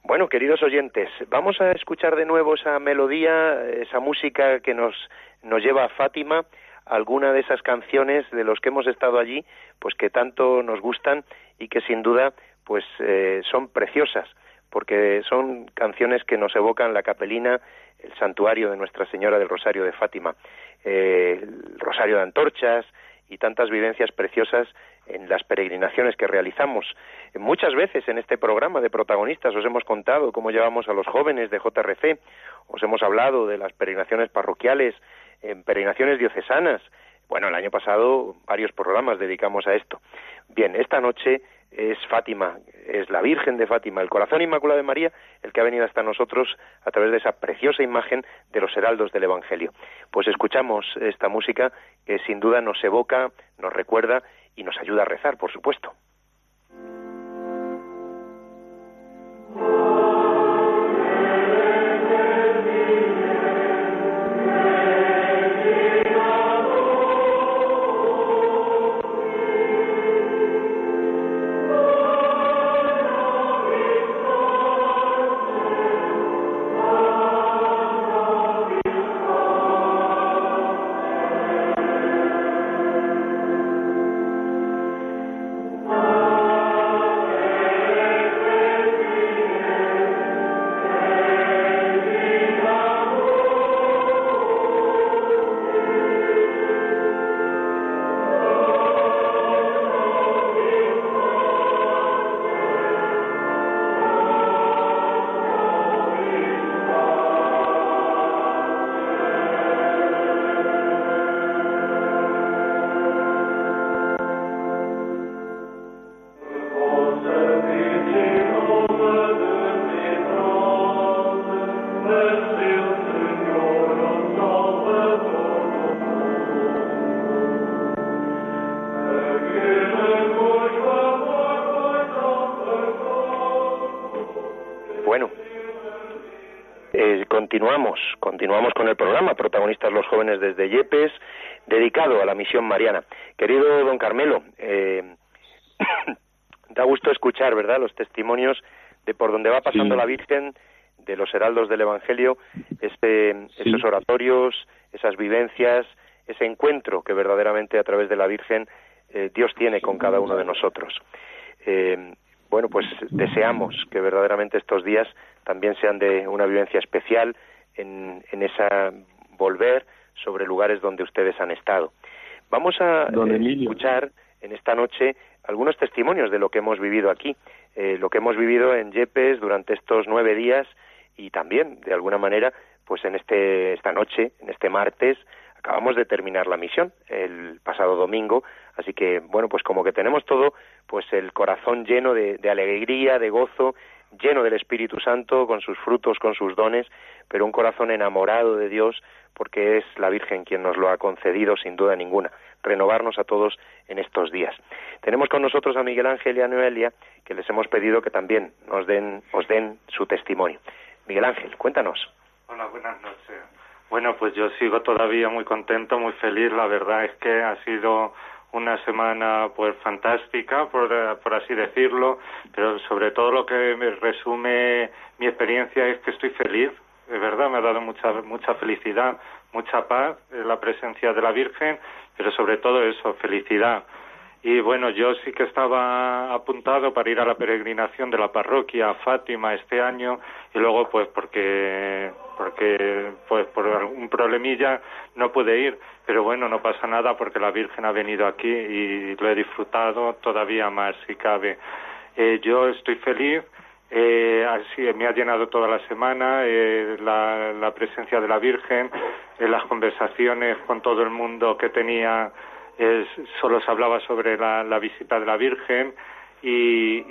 Bueno, queridos oyentes, vamos a escuchar de nuevo esa melodía, esa música que nos, nos lleva a Fátima, alguna de esas canciones de los que hemos estado allí, pues que tanto nos gustan y que sin duda pues eh, son preciosas, porque son canciones que nos evocan la capelina, el santuario de Nuestra Señora del Rosario de Fátima, eh, el Rosario de Antorchas y tantas vivencias preciosas en las peregrinaciones que realizamos. Muchas veces en este programa de protagonistas os hemos contado cómo llevamos a los jóvenes de JRC, os hemos hablado de las peregrinaciones parroquiales, en peregrinaciones diocesanas. Bueno, el año pasado varios programas dedicamos a esto. Bien, esta noche es Fátima, es la Virgen de Fátima, el corazón inmaculado de María, el que ha venido hasta nosotros a través de esa preciosa imagen de los heraldos del Evangelio. Pues escuchamos esta música que sin duda nos evoca, nos recuerda y nos ayuda a rezar, por supuesto. Continuamos, continuamos con el programa, protagonistas los jóvenes desde Yepes, dedicado a la misión mariana. Querido don Carmelo, eh, da gusto escuchar, ¿verdad?, los testimonios de por donde va pasando Sí. la Virgen, de los heraldos del Evangelio, este, esos oratorios, esas vivencias, ese encuentro que verdaderamente a través de la Virgen eh, Dios tiene con cada uno de nosotros. Eh, bueno, pues deseamos que verdaderamente estos días también sean de una vivencia especial en, en esa volver sobre lugares donde ustedes han estado. Vamos a eh, escuchar en esta noche algunos testimonios de lo que hemos vivido aquí, eh, lo que hemos vivido en Yepes durante estos nueve días y también, de alguna manera, pues en este, esta noche, en este martes, acabamos de terminar la misión el pasado domingo, así que, bueno, pues como que tenemos todo, pues el corazón lleno de, de alegría, de gozo, lleno del Espíritu Santo, con sus frutos, con sus dones, pero un corazón enamorado de Dios, porque es la Virgen quien nos lo ha concedido, sin duda ninguna, renovarnos a todos en estos días. Tenemos con nosotros a Miguel Ángel y a Noelia, que les hemos pedido que también nos den, os den su testimonio. Miguel Ángel, cuéntanos. Hola, buenas noches. Bueno, pues yo sigo todavía muy contento, muy feliz. La verdad es que ha sido una semana pues fantástica, por, eh, por así decirlo, pero sobre todo lo que me resume mi experiencia es que estoy feliz. De verdad, me ha dado mucha, mucha felicidad, mucha paz, eh, la presencia de la Virgen, pero sobre todo eso, felicidad. Y bueno, yo sí que estaba apuntado para ir a la peregrinación de la parroquia a Fátima este año y luego pues porque porque pues por algún problemilla no pude ir, pero bueno, no pasa nada porque la Virgen ha venido aquí y lo he disfrutado todavía más si cabe. Eh, yo estoy feliz, eh, así me ha llenado toda la semana eh, la, la presencia de la Virgen, eh, las conversaciones con todo el mundo que tenía es, solo se hablaba sobre la, visita de la Virgen y,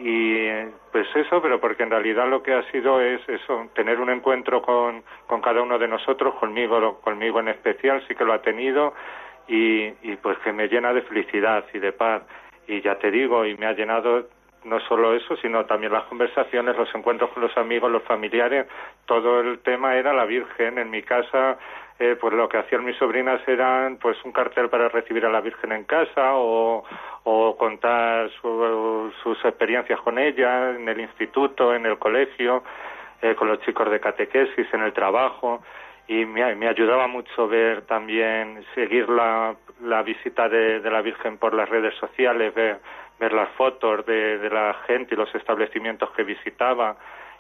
pues eso, pero porque en realidad lo que ha sido es eso, tener un encuentro con, con cada uno de nosotros, conmigo, conmigo en especial, sí que lo ha tenido y, y pues que me llena de felicidad y de paz y ya te digo, y me ha llenado no solo eso, sino también las conversaciones, los encuentros con los amigos, los familiares, todo el tema era la Virgen. En mi casa, eh, pues lo que hacían mis sobrinas eran pues un cartel para recibir a la Virgen en casa o, o contar su- sus experiencias con ella en el instituto, en el colegio, eh, con los chicos de catequesis, en el trabajo. Y me, me ayudaba mucho ver también, seguir la, visita de, la Virgen por las redes sociales, ver, las fotos de, la gente y los establecimientos que visitaba.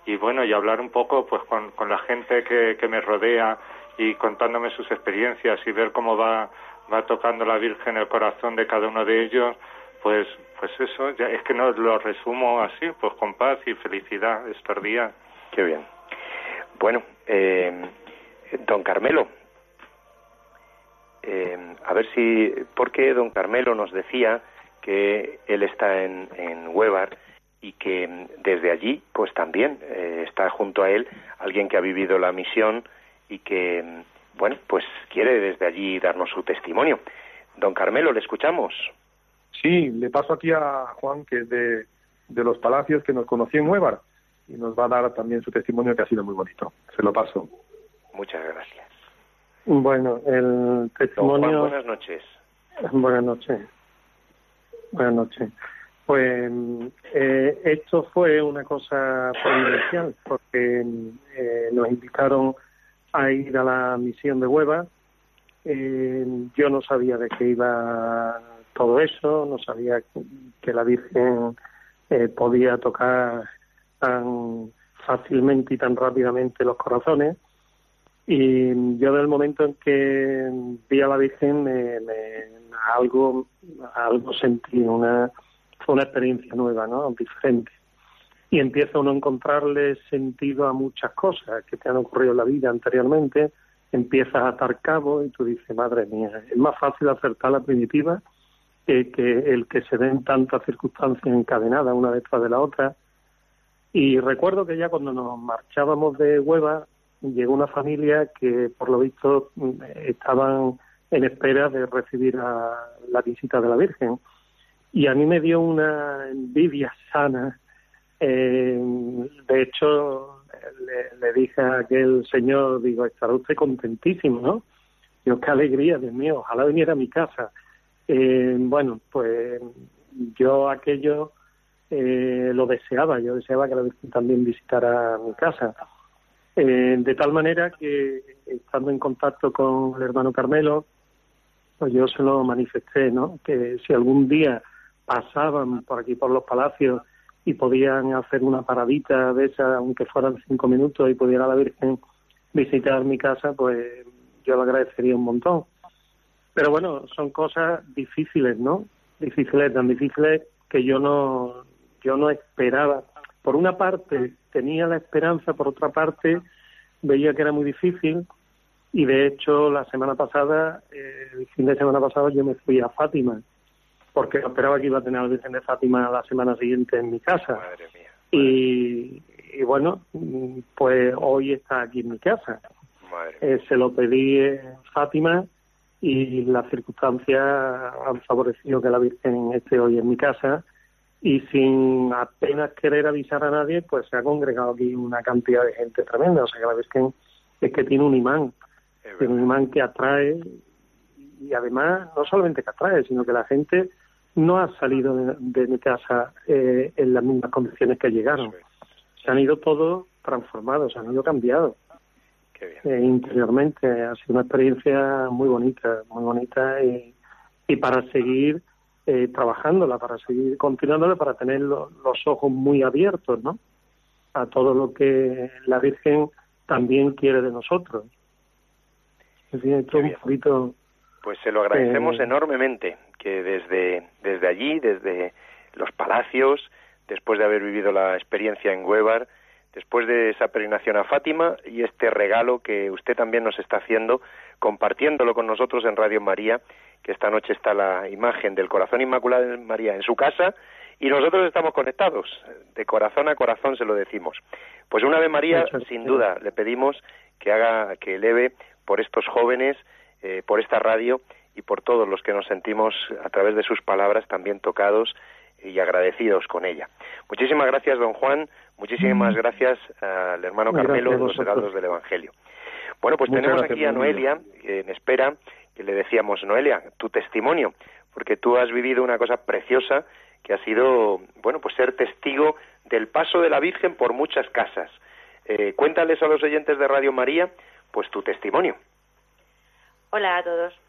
Y bueno, y hablar un poco pues con, la gente que me rodea y contándome sus experiencias y ver cómo va, va tocando la Virgen el corazón de cada uno de ellos, pues, pues eso, ya, es que no lo resumo así, pues con paz y felicidad estos días. Qué bien. Bueno, eh, don Carmelo, eh, a ver si, porque don Carmelo nos decía que él está en, en Huevar y que desde allí, pues también eh, está junto a él alguien que ha vivido la misión y que, bueno, pues quiere desde allí darnos su testimonio. Don Carmelo, ¿le escuchamos? Sí, le paso aquí a Juan, que es de, de los Palacios, que nos conoció en Huevar, y nos va a dar también su testimonio, que ha sido muy bonito. Se lo paso. Muchas gracias. Bueno, el Don Juan, testimonio. buenas noches. Buenas noches. Buenas noches. Pues eh, esto fue una cosa providencial, porque eh, nos invitaron a ir a la misión de Hueva. Eh, yo no sabía de qué iba todo eso, no sabía que la Virgen eh, podía tocar tan fácilmente y tan rápidamente los corazones. Y yo del momento en que vi a la Virgen, me, me- algo, algo sentí, una, fue una experiencia nueva, ¿no? Diferente. Y empieza uno a encontrarle sentido a muchas cosas que te han ocurrido en la vida anteriormente, empiezas a atar cabo y tú dices, madre mía, es más fácil acertar la primitiva que, que el que se den tantas circunstancias encadenadas una detrás de la otra. Y recuerdo que ya cuando nos marchábamos de Hueva, llegó una familia que, por lo visto, estaban en espera de recibir a la visita de la Virgen. Y a mí me dio una envidia sana. Eh, de hecho, le, dije a aquel señor, digo, estará usted contentísimo, ¿no? Digo, qué alegría, Dios mío, ojalá viniera a mi casa. Eh, bueno, pues yo aquello eh, lo deseaba, yo deseaba que la también visitara mi casa. Eh, de tal manera que, estando en contacto con el hermano Carmelo, pues yo se lo manifesté, ¿no? Que si algún día pasaban por aquí, por los palacios, y podían hacer una paradita de esa, aunque fueran cinco minutos, y pudiera la Virgen visitar mi casa, pues yo lo agradecería un montón. Pero bueno, son cosas difíciles, ¿no? Difíciles, tan difíciles que yo no, yo no esperaba. Por una parte tenía la esperanza, por otra parte veía que era muy difícil y de hecho la semana pasada, eh, el fin de semana pasado yo me fui a Fátima porque esperaba que iba a tener al Virgen de Fátima la semana siguiente en mi casa. Y, bueno, pues hoy está aquí en mi casa. Eh, se lo pedí en Fátima y las circunstancias han favorecido que la Virgen esté hoy en mi casa y sin apenas querer avisar a nadie, pues se ha congregado aquí una cantidad de gente tremenda. O sea que la Virgen es que tiene un imán, tiene un imán que atrae y además no solamente que atrae, sino que la gente no ha salido de, mi casa eh, en las mismas condiciones que llegaron. Se han ido todos transformados, se han ido cambiados. Eh, interiormente ha sido una experiencia muy bonita, muy bonita y, y para seguir eh, trabajándola, para seguir continuándola, para tener los ojos muy abiertos, ¿no? A todo lo que la Virgen también quiere de nosotros. Es un poquito pues se lo agradecemos enormemente que desde, desde allí, desde los palacios, después de haber vivido la experiencia en Huevar, después de esa peregrinación a Fátima y este regalo que usted también nos está haciendo, compartiéndolo con nosotros en Radio María, que esta noche está la imagen del corazón inmaculado de María en su casa y nosotros estamos conectados, de corazón a corazón se lo decimos. Pues una vez María, sin duda, le pedimos que haga, que eleve por estos jóvenes eh, por esta radio y por todos los que nos sentimos a través de sus palabras también tocados y agradecidos con ella. Muchísimas gracias, don Juan. Muchísimas gracias al hermano Carmelo de los Heraldos del Evangelio. Bueno, pues tenemos aquí a Noelia en espera, que le decíamos, Noelia, tu testimonio, porque tú has vivido una cosa preciosa que ha sido, bueno, pues ser testigo del paso de la Virgen por muchas casas. Eh, cuéntales a los oyentes de Radio María, pues tu testimonio. Hola a todos.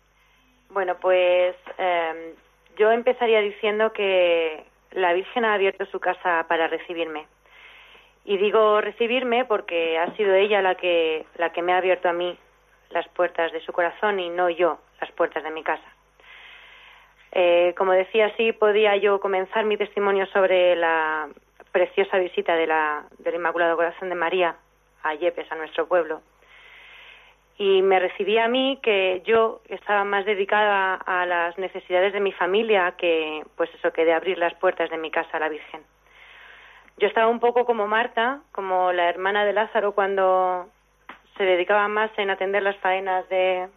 Bueno, pues em, yo empezaría diciendo que la Virgen ha abierto su casa para recibirme. Y digo recibirme porque ha sido ella la que, la que me ha abierto a mí las puertas de su corazón y no yo las puertas de mi casa. Eh, como decía, sí podía yo comenzar mi testimonio sobre la preciosa visita de la, del Inmaculado Corazón de María a Yepes, a nuestro pueblo y me recibí a mí que yo estaba más dedicada a las necesidades de mi familia que pues eso que de abrir las puertas de mi casa a la Virgen. Yo estaba un poco como Marta, como la hermana de Lázaro cuando se dedicaba más en atender las faenas de,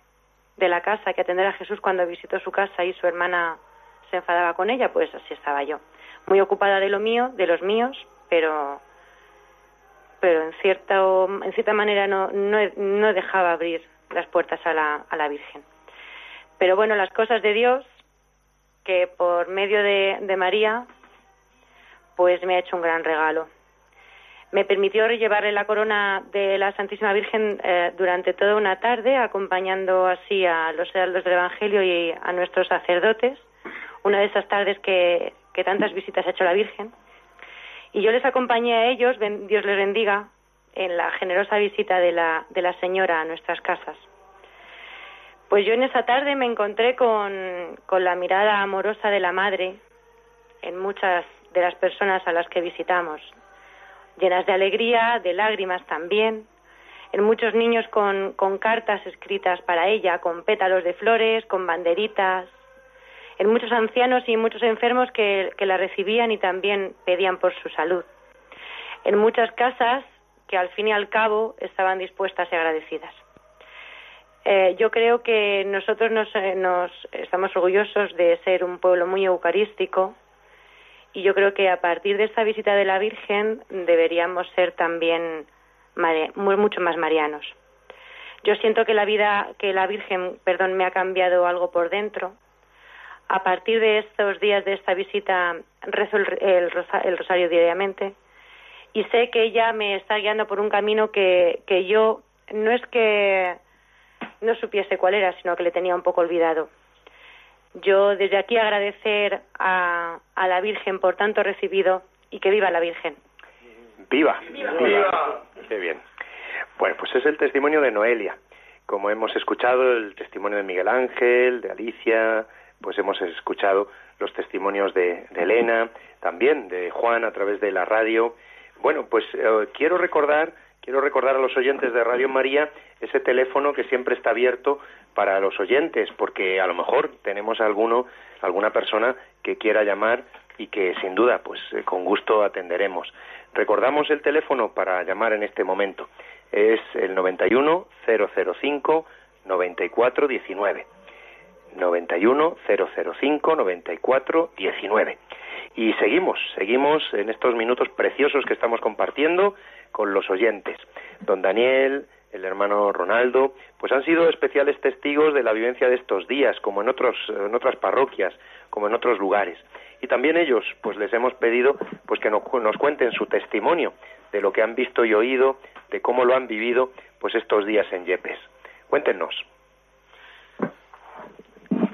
de la casa que atender a Jesús cuando visitó su casa y su hermana se enfadaba con ella, pues así estaba yo. Muy ocupada de lo mío, de los míos, pero pero en cierta, en cierta manera no, no, dejaba abrir las puertas a la, a la Virgen. Pero bueno, las cosas de Dios, que por medio de, María, pues me ha hecho un gran regalo. Me permitió llevarle la corona de la Santísima Virgen eh, durante toda una tarde, acompañando así a los heraldos del Evangelio y a nuestros sacerdotes. Una de esas tardes que tantas visitas ha hecho la Virgen. Y yo les acompañé a ellos, Dios les bendiga, en la generosa visita de la, de la señora a nuestras casas. Pues yo en esa tarde me encontré con, con la mirada amorosa de la madre en muchas de las personas a las que visitamos, llenas de alegría, de lágrimas también, en muchos niños con, con cartas escritas para ella, con pétalos de flores, con banderitas, en muchos ancianos y muchos enfermos que, la recibían y también pedían por su salud. En muchas casas que al fin y al cabo estaban dispuestas y agradecidas. Eh, yo creo que nosotros nos, eh, nos estamos orgullosos de ser un pueblo muy eucarístico y yo creo que a partir de esta visita de la Virgen deberíamos ser también mucho más marianos. Yo siento que la vida, que la Virgen, perdón, me ha cambiado algo por dentro. A partir de estos días de esta visita rezo el, el rosa- el rosario diariamente y sé que ella me está guiando por un camino que, que yo no es que no supiese cuál era, sino que le tenía un poco olvidado. Yo desde aquí agradecer a, a la Virgen por tanto recibido y que viva la Virgen. ¡Viva! ¡Viva! ¡Qué bien! Bueno, pues es el testimonio de Noelia. Como hemos escuchado el testimonio de Miguel Ángel, de Alicia, pues hemos escuchado los testimonios de, de Elena, también de Juan a través de la radio. Bueno, pues eh, quiero recordar, quiero recordar a los oyentes de Radio María ese teléfono que siempre está abierto para los oyentes, porque a lo mejor tenemos alguno, alguna persona que quiera llamar y que sin duda, pues eh, con gusto atenderemos. Recordamos el teléfono para llamar en este momento. Es el 91 005 94 19. 91 005 94 19. Y seguimos, seguimos en estos minutos preciosos que estamos compartiendo con los oyentes. Don Daniel, el hermano Ronaldo, pues han sido especiales testigos de la vivencia de estos días, como en otros en otras parroquias, como en otros lugares. Y también ellos, pues les hemos pedido pues que nos, cuenten su testimonio de lo que han visto y oído, de cómo lo han vivido pues estos días en Yepes. Cuéntenos.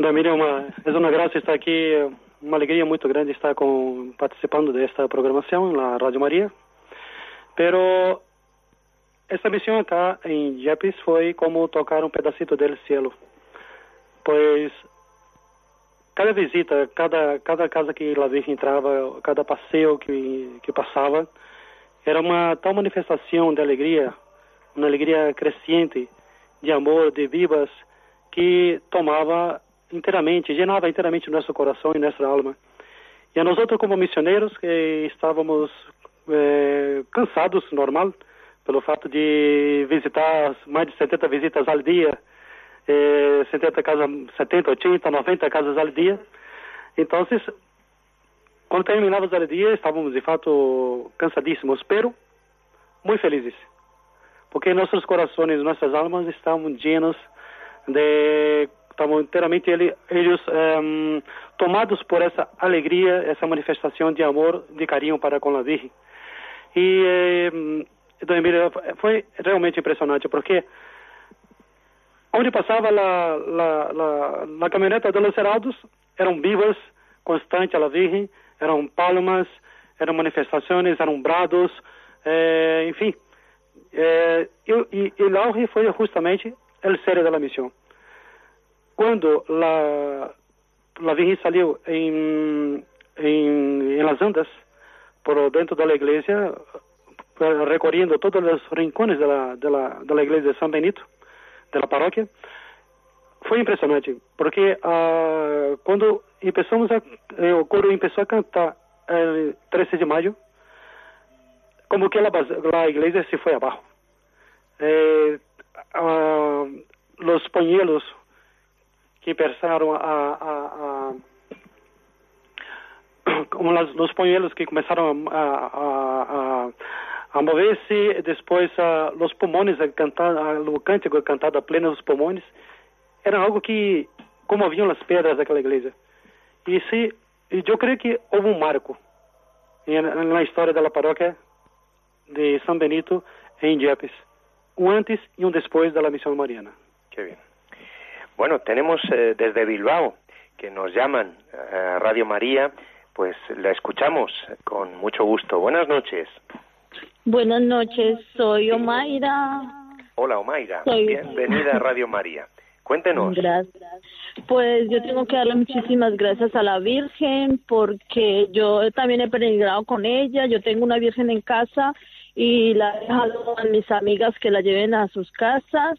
É uma, é uma graça estar aqui, uma alegria muito grande estar com, participando desta programação na Rádio Maria. Pero essa missão acá em Yepes foi como tocar um pedacito do cielo. Pois cada visita, cada, cada casa que a Virgem entrava, cada passeio que, que passava, era uma tal manifestação de alegria, uma alegria crescente, de amor, de vivas, que tomava inteiramente, llenava inteiramente nosso coração e nossa alma. E a outros como missioneiros estávamos eh, cansados, normal, pelo fato de visitar mais de 70 visitas ao dia, eh, 70 casas, 70, 80, 90 casas ao dia. Então, quando terminávamos o dia, estávamos de fato cansadíssimos, pero muito felizes, porque nossos corações, nossas almas estavam llenos de estavam inteiramente ele, eles um, tomados por essa alegria, essa manifestação de amor, de carinho para com a Virgem. E um, Dona Emília, foi realmente impressionante, porque onde passava a, a, a, a caminhoneta de Los Heraldos, eram vivas, constantes a la Virgem, eram palmas, eram manifestações, eram brados, eh, enfim. Eh, e, e, e foi justamente o sério da missão quando la, la Virgen en, las andas por dentro de la iglesia, recorriendo todos los rincones de la, de la, de de Benito, de la parroquia, fue impresionante, porque uh, cuando empezamos a, eh, o coro empezó a cantar el 13 de mayo, como que la iglesia se fue abajo. Eh, uh, los pañuelos que empezaram a, a, a como las, los pañuelos que começaram a, a, mover-se, depois os pulmões, cantar, o cântico cantado a pleno dos pulmões, era algo que comoviam as pedras daquela igreja. E se, eu creio que houve um marco na história da paróquia de São Benito em Yepes, um antes e um depois da missão mariana. Qué bien. Bueno, tenemos eh, desde Bilbao que nos llaman a Radio María, pues la escuchamos con mucho gusto. Buenas noches. Buenas noches, soy Omaira. Hola, Omaira. Soy- Bienvenida a Radio María. Cuéntenos. Gracias. Pues yo tengo que darle muchísimas gracias a la Virgen porque yo también he peregrinado con ella. Yo tengo una Virgen en casa y la he dejado a mis amigas que la lleven a sus casas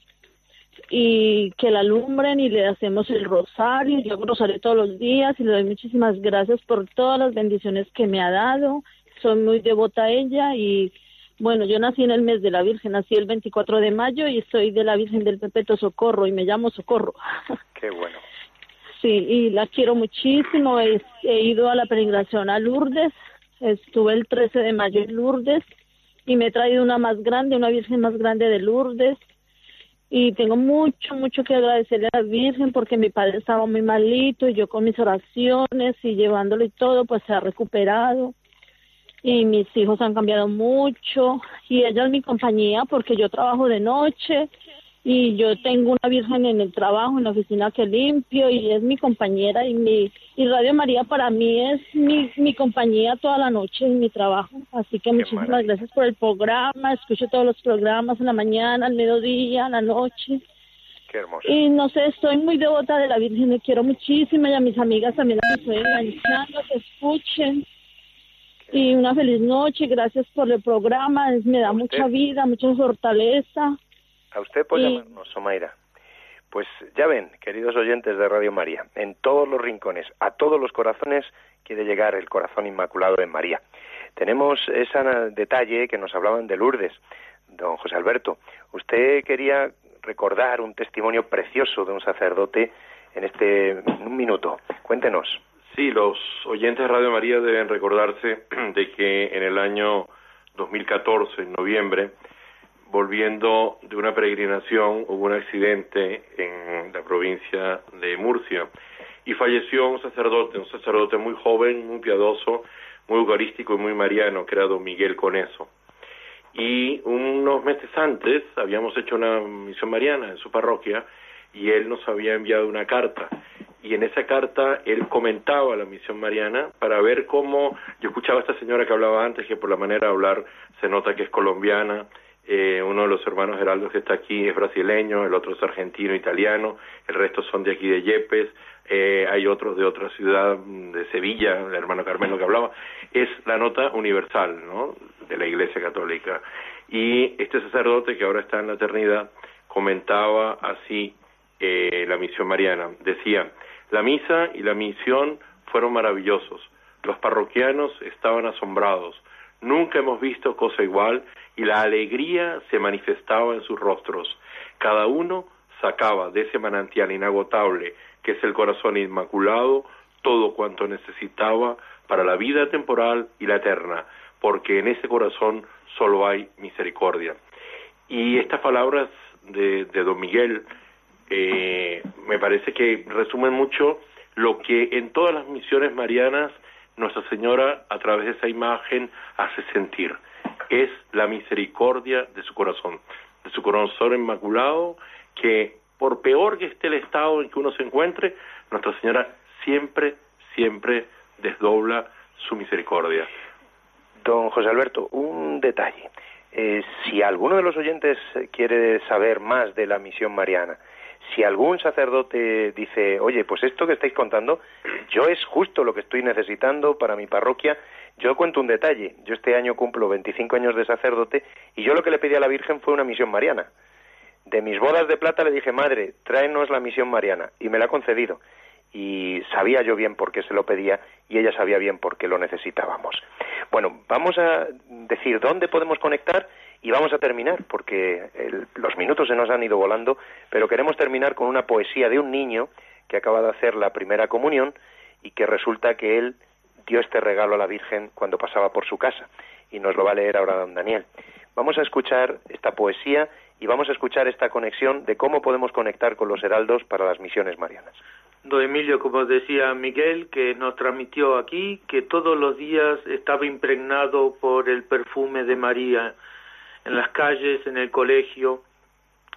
y que la alumbren y le hacemos el rosario. Yo hago rosario todos los días y le doy muchísimas gracias por todas las bendiciones que me ha dado. Soy muy devota a ella y Bueno, yo nací en el mes de la Virgen, nací el 24 de mayo y soy de la Virgen del Perpetuo Socorro y me llamo Socorro. Qué bueno. Sí, y la quiero muchísimo. He, he ido a la peregrinación a Lourdes, estuve el 13 de mayo en Lourdes y me he traído una más grande, una Virgen más grande de Lourdes. Y tengo mucho, mucho que agradecerle a la Virgen porque mi padre estaba muy malito y yo con mis oraciones y llevándolo y todo, pues se ha recuperado. Y mis hijos han cambiado mucho y ella es mi compañía porque yo trabajo de noche y yo tengo una virgen en el trabajo, en la oficina que limpio y es mi compañera y mi y Radio María para mí es mi, mi compañía toda la noche en mi trabajo. Así que muchísimas gracias por el programa, escucho todos los programas en la mañana, al mediodía, en la noche. Qué hermoso. Y no sé, estoy muy devota de la Virgen, me quiero muchísimo y a mis amigas también las estoy enganchando, que escuchen. Y una feliz noche, gracias por el programa, me da mucha vida, mucha fortaleza. A usted por Y- llamarnos, Somaira. Pues ya ven, queridos oyentes de Radio María, en todos los rincones, a todos los corazones quiere llegar el corazón inmaculado de María. Tenemos ese detalle que nos hablaban de Lourdes, don José Alberto. Usted quería recordar un testimonio precioso de un sacerdote en este en un minuto. Cuéntenos. Sí, los oyentes de Radio María deben recordarse de que en el año 2014, en noviembre, volviendo de una peregrinación, hubo un accidente en la provincia de Murcia y falleció un sacerdote, un sacerdote muy joven, muy piadoso, muy eucarístico y muy mariano, que era don Miguel Coneso. Y unos meses antes habíamos hecho una misión mariana en su parroquia y él nos había enviado una carta. Y en esa carta él comentaba la misión mariana para ver cómo, yo escuchaba a esta señora que hablaba antes, que por la manera de hablar se nota que es colombiana, eh, uno de los hermanos Geraldos que está aquí es brasileño, el otro es argentino, italiano, el resto son de aquí de Yepes, eh, hay otros de otra ciudad, mm, de Sevilla, el hermano Carmelo que hablaba, es la nota universal, ¿no?, de la Iglesia Católica. Y este sacerdote que ahora está en la eternidad comentaba así eh, la misión mariana, decía, la misa y la misión fueron maravillosos, los parroquianos estaban asombrados, nunca hemos visto cosa igual y la alegría se manifestaba en sus rostros. Cada uno sacaba de ese manantial inagotable que es el corazón inmaculado todo cuanto necesitaba para la vida temporal y la eterna, porque en ese corazón solo hay misericordia. Y estas palabras de, don Miguel eh, me parece que resumen mucho lo que en todas las misiones marianas Nuestra Señora a través de esa imagen hace sentir. Es la misericordia de su corazón, de su corazón inmaculado, que por peor que esté el estado en que uno se encuentre, Nuestra Señora siempre, siempre desdobla su misericordia. Don José Alberto, un detalle. Eh, si alguno de los oyentes quiere saber más de la misión mariana, si algún sacerdote dice, oye, pues esto que estáis contando, yo es justo lo que estoy necesitando para mi parroquia, yo cuento un detalle. Yo este año cumplo 25 años de sacerdote y yo lo que le pedí a la Virgen fue una misión mariana. De mis bodas de plata le dije, madre, tráenos la misión mariana y me la ha concedido. Y sabía yo bien por qué se lo pedía y ella sabía bien por qué lo necesitábamos. Bueno, vamos a decir dónde podemos conectar y vamos a terminar, porque el- los minutos se nos han ido volando, pero queremos terminar con una poesía de un niño que acaba de hacer la primera comunión y que resulta que él dio este regalo a la Virgen cuando pasaba por su casa y nos lo va a leer ahora don Daniel. Vamos a escuchar esta poesía y vamos a escuchar esta conexión de cómo podemos conectar con los heraldos para las misiones marianas. Don Emilio, como decía Miguel, que nos transmitió aquí, que todos los días estaba impregnado por el perfume de María en las calles, en el colegio.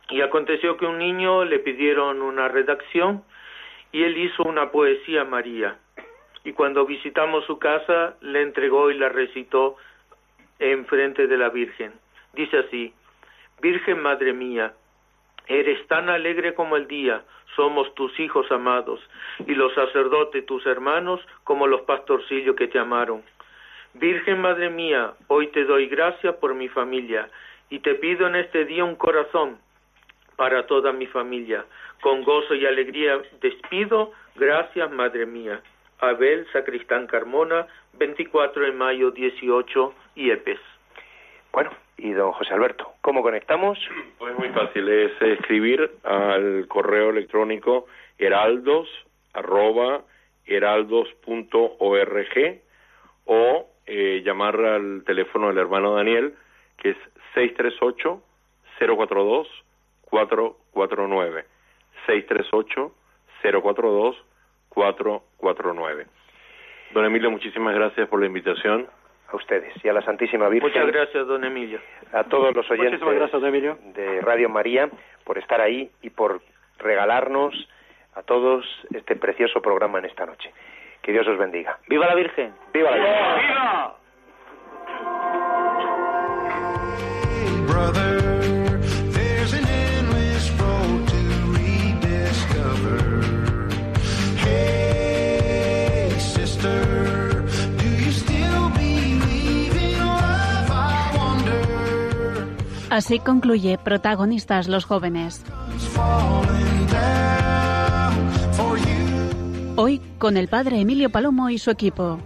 Y aconteció que un niño le pidieron una redacción y él hizo una poesía a María. Y cuando visitamos su casa, le entregó y la recitó en frente de la Virgen. Dice así, Virgen Madre mía, Eres tan alegre como el día, somos tus hijos amados, y los sacerdotes tus hermanos como los pastorcillos que te amaron. Virgen Madre mía, hoy te doy gracias por mi familia, y te pido en este día un corazón para toda mi familia. Con gozo y alegría despido, gracias Madre mía. Abel Sacristán Carmona, 24 de mayo 18, Iepes. Bueno, Y don José Alberto, ¿cómo conectamos? Pues muy fácil, es escribir al correo electrónico heraldos arroba heraldos.org o eh, llamar al teléfono del hermano Daniel que es 638 042 449 638 042 449 Don Emilio, muchísimas gracias por la invitación. A ustedes y a la Santísima Virgen. Muchas gracias, don Emilio. A todos los oyentes gracias, de Radio María por estar ahí y por regalarnos a todos este precioso programa en esta noche. Que Dios os bendiga. ¡Viva la Virgen! ¡Viva la Virgen! ¡Viva! Así concluye Protagonistas los jóvenes. Hoy con el padre Emilio Palomo y su equipo.